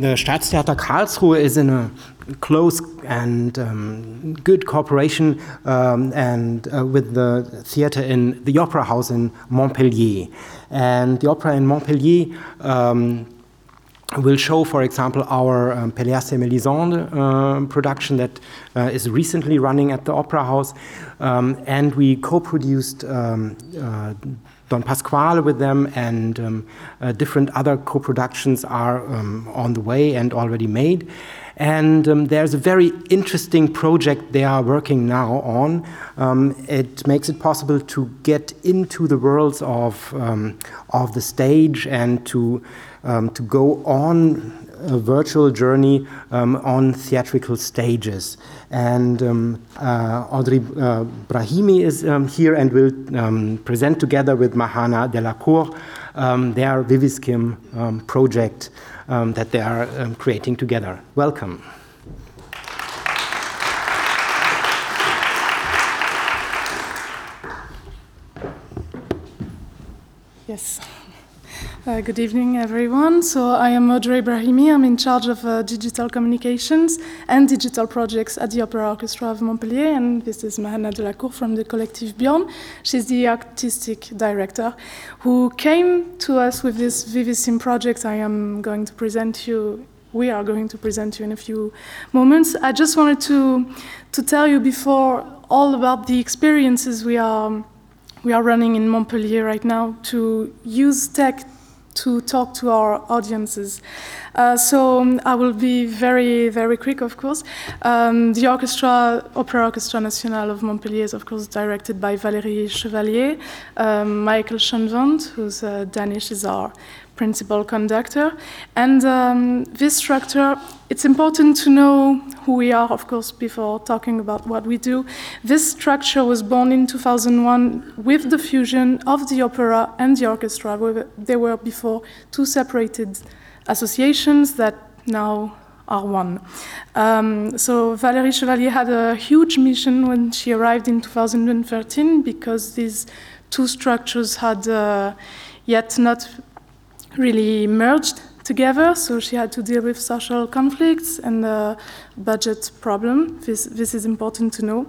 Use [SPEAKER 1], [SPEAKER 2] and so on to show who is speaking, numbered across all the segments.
[SPEAKER 1] the Staatstheater Karlsruhe is in a close and um, good cooperation um, and uh, with the theater in the Opera House in Montpellier. And the opera in Montpellier um, will show, for example, our um, Pelléas et Mélisande uh, production that uh, is recently running at the Opera House. Um, and we co-produced um, uh, Don Pasquale with them, and um, uh, different other co-productions are um, on the way and already made. And um, there's a very interesting project they are working now on. Um, it makes it possible to get into the worlds of, um, of the stage and to, um, to go on a virtual journey um, on theatrical stages. And um, uh, Audrey uh, Brahimi is here and will present together with Mahana Delacour their Vivisim project um, that they are um, creating together. Welcome.
[SPEAKER 2] Yes. Uh, good evening, everyone. So I am Audrey Brahimi. I'm in charge of uh, digital communications and digital projects at the Opera Orchestra of Montpellier, and this is Mahana Delacour from the collective Bjorn. She's the artistic director who came to us with this Vivisim project I am going to present you we are going to present you in a few moments. I just wanted to, to tell you before all about the experiences we are, we are running in Montpellier right now to use tech to talk to our audiences. Uh, so um, I will be very, very quick, of course. Um, the orchestra, Opera Orchestra National of Montpellier is, of course, directed by Valérie Chevalier. Um, Michael Schønwandt, who's uh, Danish, is our principal conductor. And um, this structure, it's important to know who we are, of course, before talking about what we do. This structure was born in 2001 with the fusion of the opera and the orchestra. They were before two separated associations that now are one. Um, so Valérie Chevalier had a huge mission when she arrived in 2013 because these two structures had uh, yet not really merged together, so she had to deal with social conflicts and the budget problem. This, this is important to know.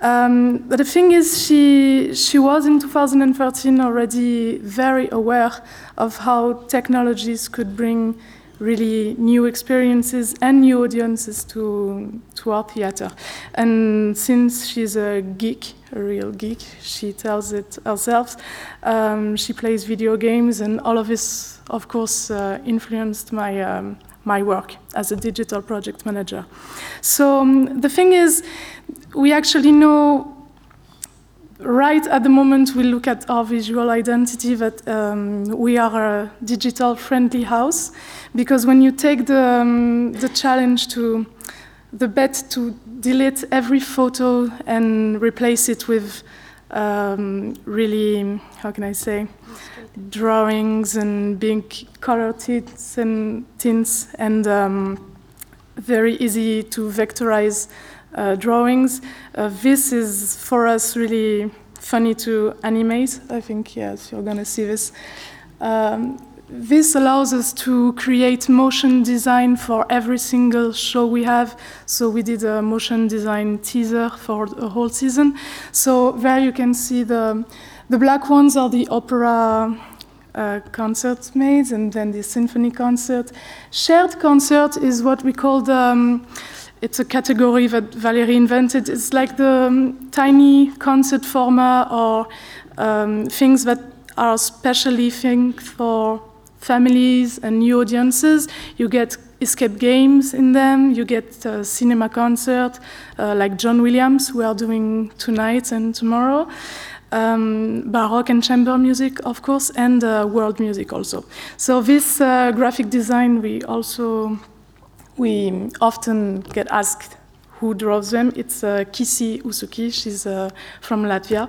[SPEAKER 2] Um, but the thing is, she, she was in 2013 already very aware of how technologies could bring really new experiences and new audiences to, to our theater. And since she's a geek, a real geek, she tells it herself, um, she plays video games, and all of this, of course, uh, influenced my. Um, my work as a digital project manager. So um, the thing is, we actually know right at the moment we look at our visual identity that um, we are a digital friendly house because when you take the, um, the challenge to the bet to delete every photo and replace it with um, really how can I say drawings and big color tints and tints and um, very easy to vectorize uh, drawings. Uh, this is for us really funny to animate. I think, yes, you're going to see this. Um, this allows us to create motion design for every single show we have. So we did a motion design teaser for a whole season. So there you can see the, the black ones are the opera uh, concert made, and then the symphony concert. Shared concert is what we call the um, it's a category that Valerie invented. It's like the um, tiny concert format or um, things that are specially think for families and new audiences. You get escape games in them. You get a cinema concert uh, like John Williams, we are doing tonight and tomorrow. Um, baroque and chamber music, of course, and uh, world music also. So this uh, graphic design we also we often get asked who draws them. It's uh, Kisi Usuki, she's uh, from Latvia.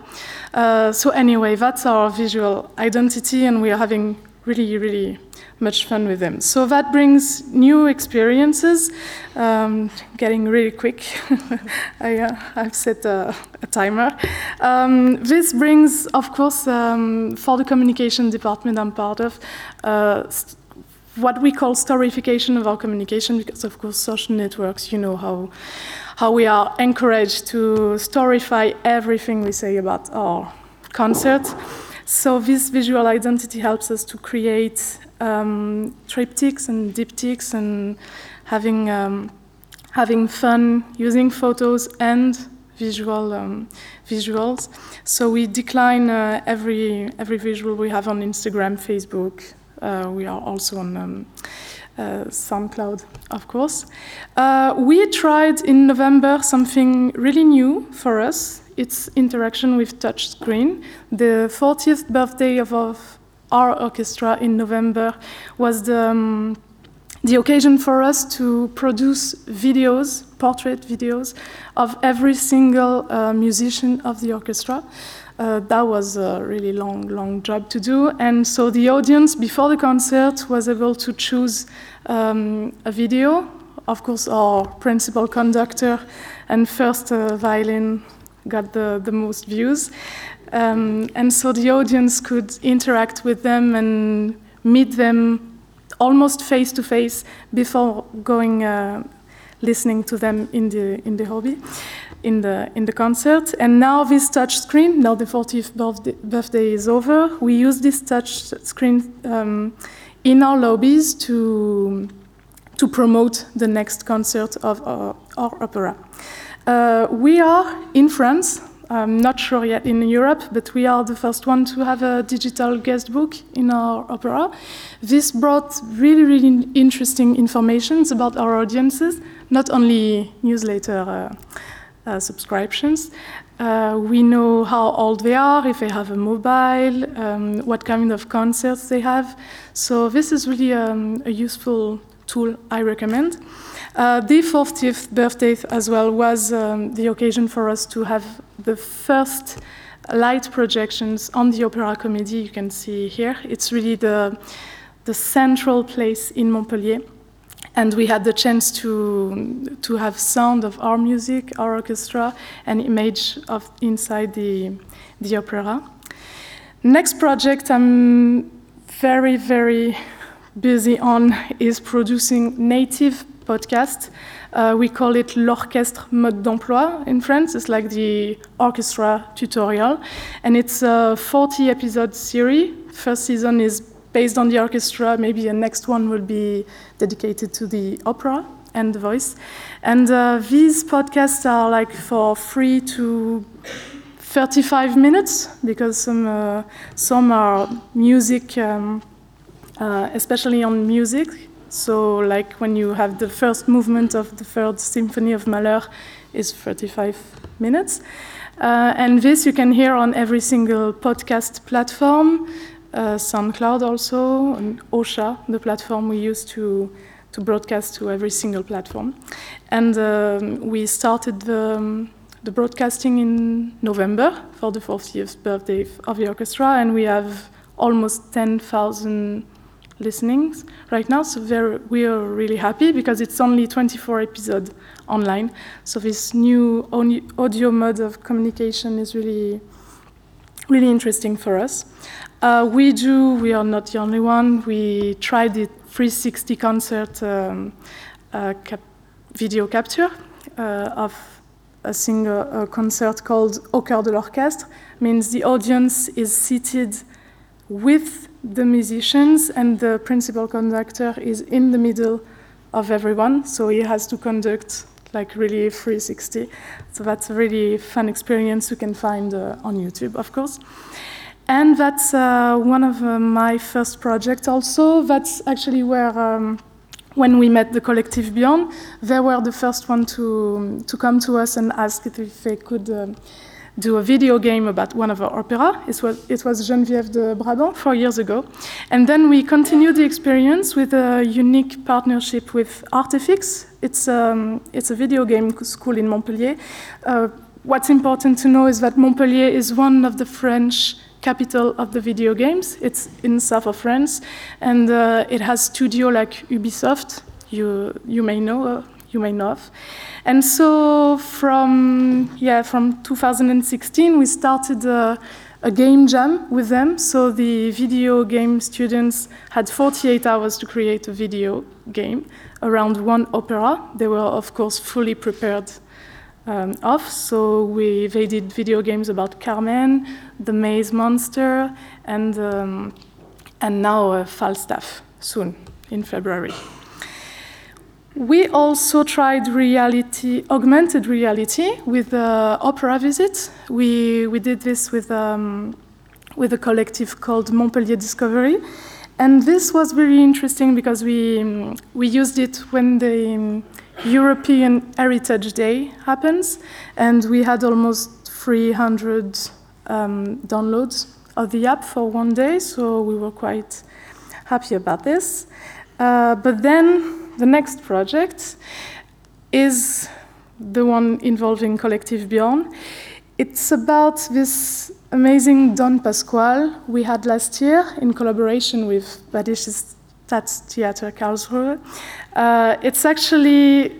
[SPEAKER 2] Uh, so, anyway, that's our visual identity, and we are having really, really much fun with them. So, that brings new experiences. Um, getting really quick, I, have uh, set a, a timer. Um, this brings, of course, um, for the communication department I'm part of, uh, what we call storification of our communication, because of course social networks, you know how how we are encouraged to storify everything we say about our concert. So this visual identity helps us to create um, triptychs and diptychs and having um, having fun using photos and visual um, visuals. So we decline uh, every every visual we have on Instagram, Facebook. Uh, we are also on um, uh, SoundCloud, of course. Uh, we tried in November something really new for us. It's interaction with touchscreen. The 40th birthday of, of our orchestra in November was the um, the occasion for us to produce videos, portrait videos, of every single uh, musician of the orchestra. Uh, that was a really long, long job to do. And so the audience, before the concert, was able to choose um, a video. Of course, our principal conductor and first uh, violin got the, the most views. Um, and so the audience could interact with them and meet them almost face to face before going uh, listening to them in the in the hobby in the in the concert and now this touch screen now the 40th birthday, is over we use this touch screen um, in our lobbies to to promote the next concert of our, our opera uh, we are in france I'm not sure yet in Europe, but we are the first one to have a digital guest book in our opera. This brought really, really interesting information about our audiences, not only newsletter uh, uh, subscriptions. Uh, we know how old they are, if they have a mobile, um, what kind of concerts they have. So this is really um, a useful tool I recommend. Uh, the 40th birthday as well was um, the occasion for us to have the first light projections on the Opera Comédie you can see here. It's really the, the central place in Montpellier. And we had the chance to, to have sound of our music, our orchestra, and image of inside the, the opera. Next project I'm very, very busy on is producing native podcasts. Uh, we call it l'orchestre mode d'emploi in France. It's like the orchestra tutorial. And it's a 40 episode series. First season is based on the orchestra. Maybe the next one will be dedicated to the opera and the voice. And uh, these podcasts are like for free to 35 minutes because some, uh, some are music, um, uh, especially on music so, like when you have the first movement of the third symphony of Mahler, is 35 minutes. Uh, and this you can hear on every single podcast platform, uh, SoundCloud also, and Ausha, the platform we use to, to broadcast to every single platform. And um, we started the, um, the broadcasting in November for the 40th birthday of the orchestra, and we have almost 10,000 listenings right now. So we are really happy because it's only 24 episodes online. So this new audio mode of communication is really, really interesting for us. Uh, we do, we are not the only one. We tried the 360 concert um, uh, cap video capture uh, of a single concert called Au cœur de l'orchestre. Means the audience is seated with the musicians, and the principal conductor is in the middle of everyone, so he has to conduct like really 360. So that's a really fun experience you can find uh, on YouTube, of course. And that's uh, one of uh, my first projects also. That's actually where, um, when we met the Collective Beyond, they were the first one to, to come to us and ask if they could um, do a video game about one of our opera. It was, it was Geneviève de Brabant four years ago. And then we continued the experience with a unique partnership with ARTFX. It's, um, it's a video game school in Montpellier. Uh, what's important to know is that Montpellier is one of the French capital of the video games. It's in south of France, and uh, it has studio like Ubisoft. You you may know uh, you may know of. And so from, yeah, from 2016, we started a, a game jam with them. So the video game students had 48 hours to create a video game around one opera. They were, of course, fully prepared um, off. So we, they did video games about Carmen, the Maze Monster, and, um, and now uh, Falstaff soon in February. We also tried reality, augmented reality with uh, opera visits. We, we did this with, um, with a collective called Montpellier Discovery. And this was very interesting because we, we used it when the um, European Heritage Day happens, and we had almost 300 um, downloads of the app for one day, so we were quite happy about this. Uh, but then the next project is the one involving Collective Bjorn. It's about this amazing Don Pasquale we had last year in collaboration with Badisches Staatstheater Karlsruhe. Uh, it's actually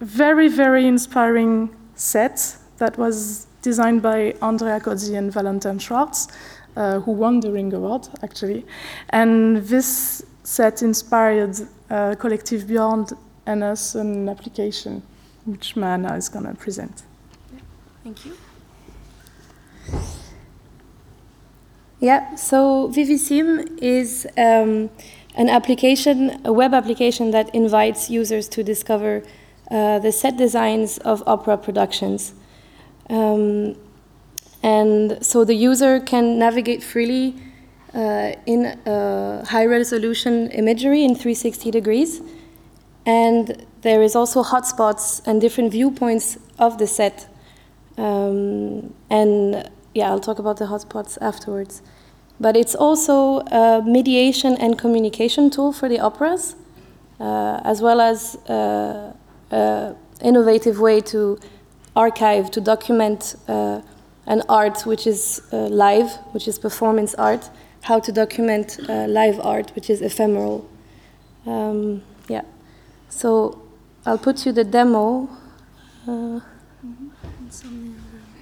[SPEAKER 2] very, very inspiring set that was designed by Andrea Cozzi and Valentin Schwarz, uh, who won the Ring Award, actually. And this set inspired uh, Collective Beyond and us an application, which Mana is going to present.
[SPEAKER 3] Thank you. Yeah, so Vivisim is um, an application, a web application that invites users to discover uh, the set designs of opera productions. Um, and so the user can navigate freely in uh, high resolution imagery in 360 degrees. And there is also hotspots and different viewpoints of the set. Um, and yeah, I'll talk about the hotspots afterwards. But it's also a mediation and communication tool for the operas, uh, as well as uh, an innovative way to archive, to document uh, an art which is uh, live, which is performance art, how to document uh, live art, which is ephemeral. Um, yeah. So I'll put you the demo. Uh,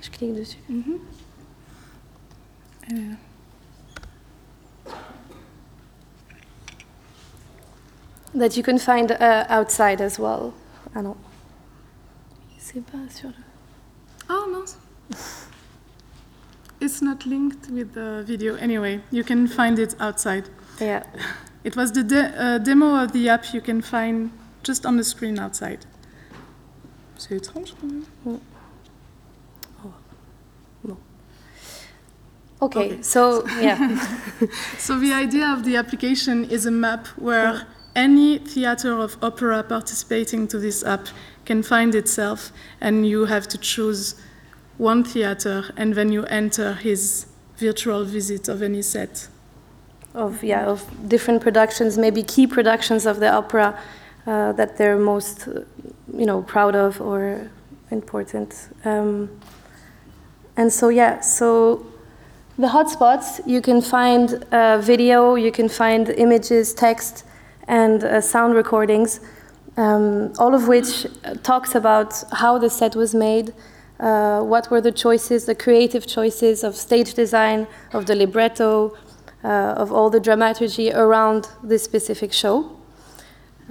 [SPEAKER 3] Je clique dessus. Mm -hmm. That you can find uh, outside as well. Ah non. C'est pas sur le.
[SPEAKER 2] Oh non. It's not linked with the video anyway. You can find it outside.
[SPEAKER 3] Yeah.
[SPEAKER 2] It was the de uh, demo of the app you can find just on the screen outside. C'est étrange quand même.
[SPEAKER 3] Oh. No. Okay, okay, so yeah.
[SPEAKER 2] so the idea of the application is a map where yeah. any theater of opera participating to this app can find itself, and you have to choose one theater, and then you enter his virtual visit of any set.
[SPEAKER 3] Of yeah, of different productions, maybe key productions of the opera uh, that they're most, uh, you know, proud of or important. Um, and so yeah, so the hotspots you can find uh, video, you can find images, text, and uh, sound recordings, um, all of which uh, talks about how the set was made, uh, what were the choices, the creative choices of stage design, of the libretto, uh, of all the dramaturgy around this specific show.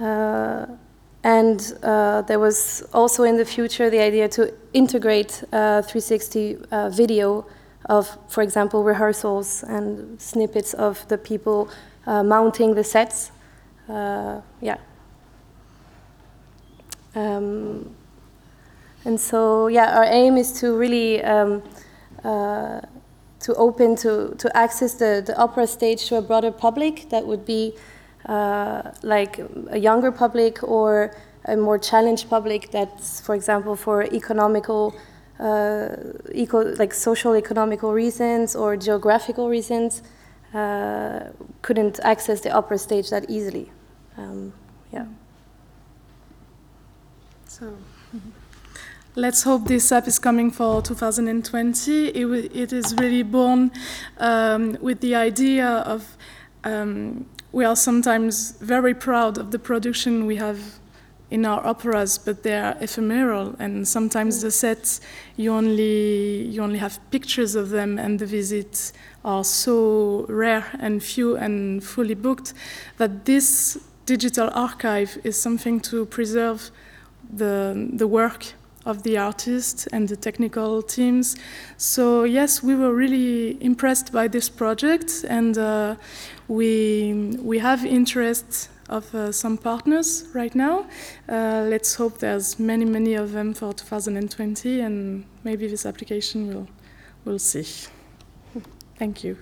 [SPEAKER 3] Uh, and uh, there was also in the future the idea to integrate uh, 360 uh, video of, for example, rehearsals and snippets of the people mounting the sets. yeah. Um, and so, yeah, our aim is to really um, uh, to open to to access the the opera stage to a broader public. That would be uh, like a younger public or a more challenged public. That's, for example, for economical. Uh, eco, like social economical reasons or geographical reasons, uh, couldn't access the opera stage that easily. Um, yeah.
[SPEAKER 2] So. Mm -hmm. Let's hope this app is coming for 2020. It, it is really born um, with the idea of um, we are sometimes very proud of the production we have in our operas, but they are ephemeral, and sometimes the sets you only you only have pictures of them, and the visits are so rare and few and fully booked that this digital archive is something to preserve the the work of the artists and the technical teams. So yes, we were really impressed by this project, and uh, we we have interest of uh, some partners right now. Uh, let's hope there's many many of them for 2020, and maybe this application will will see. Thank you.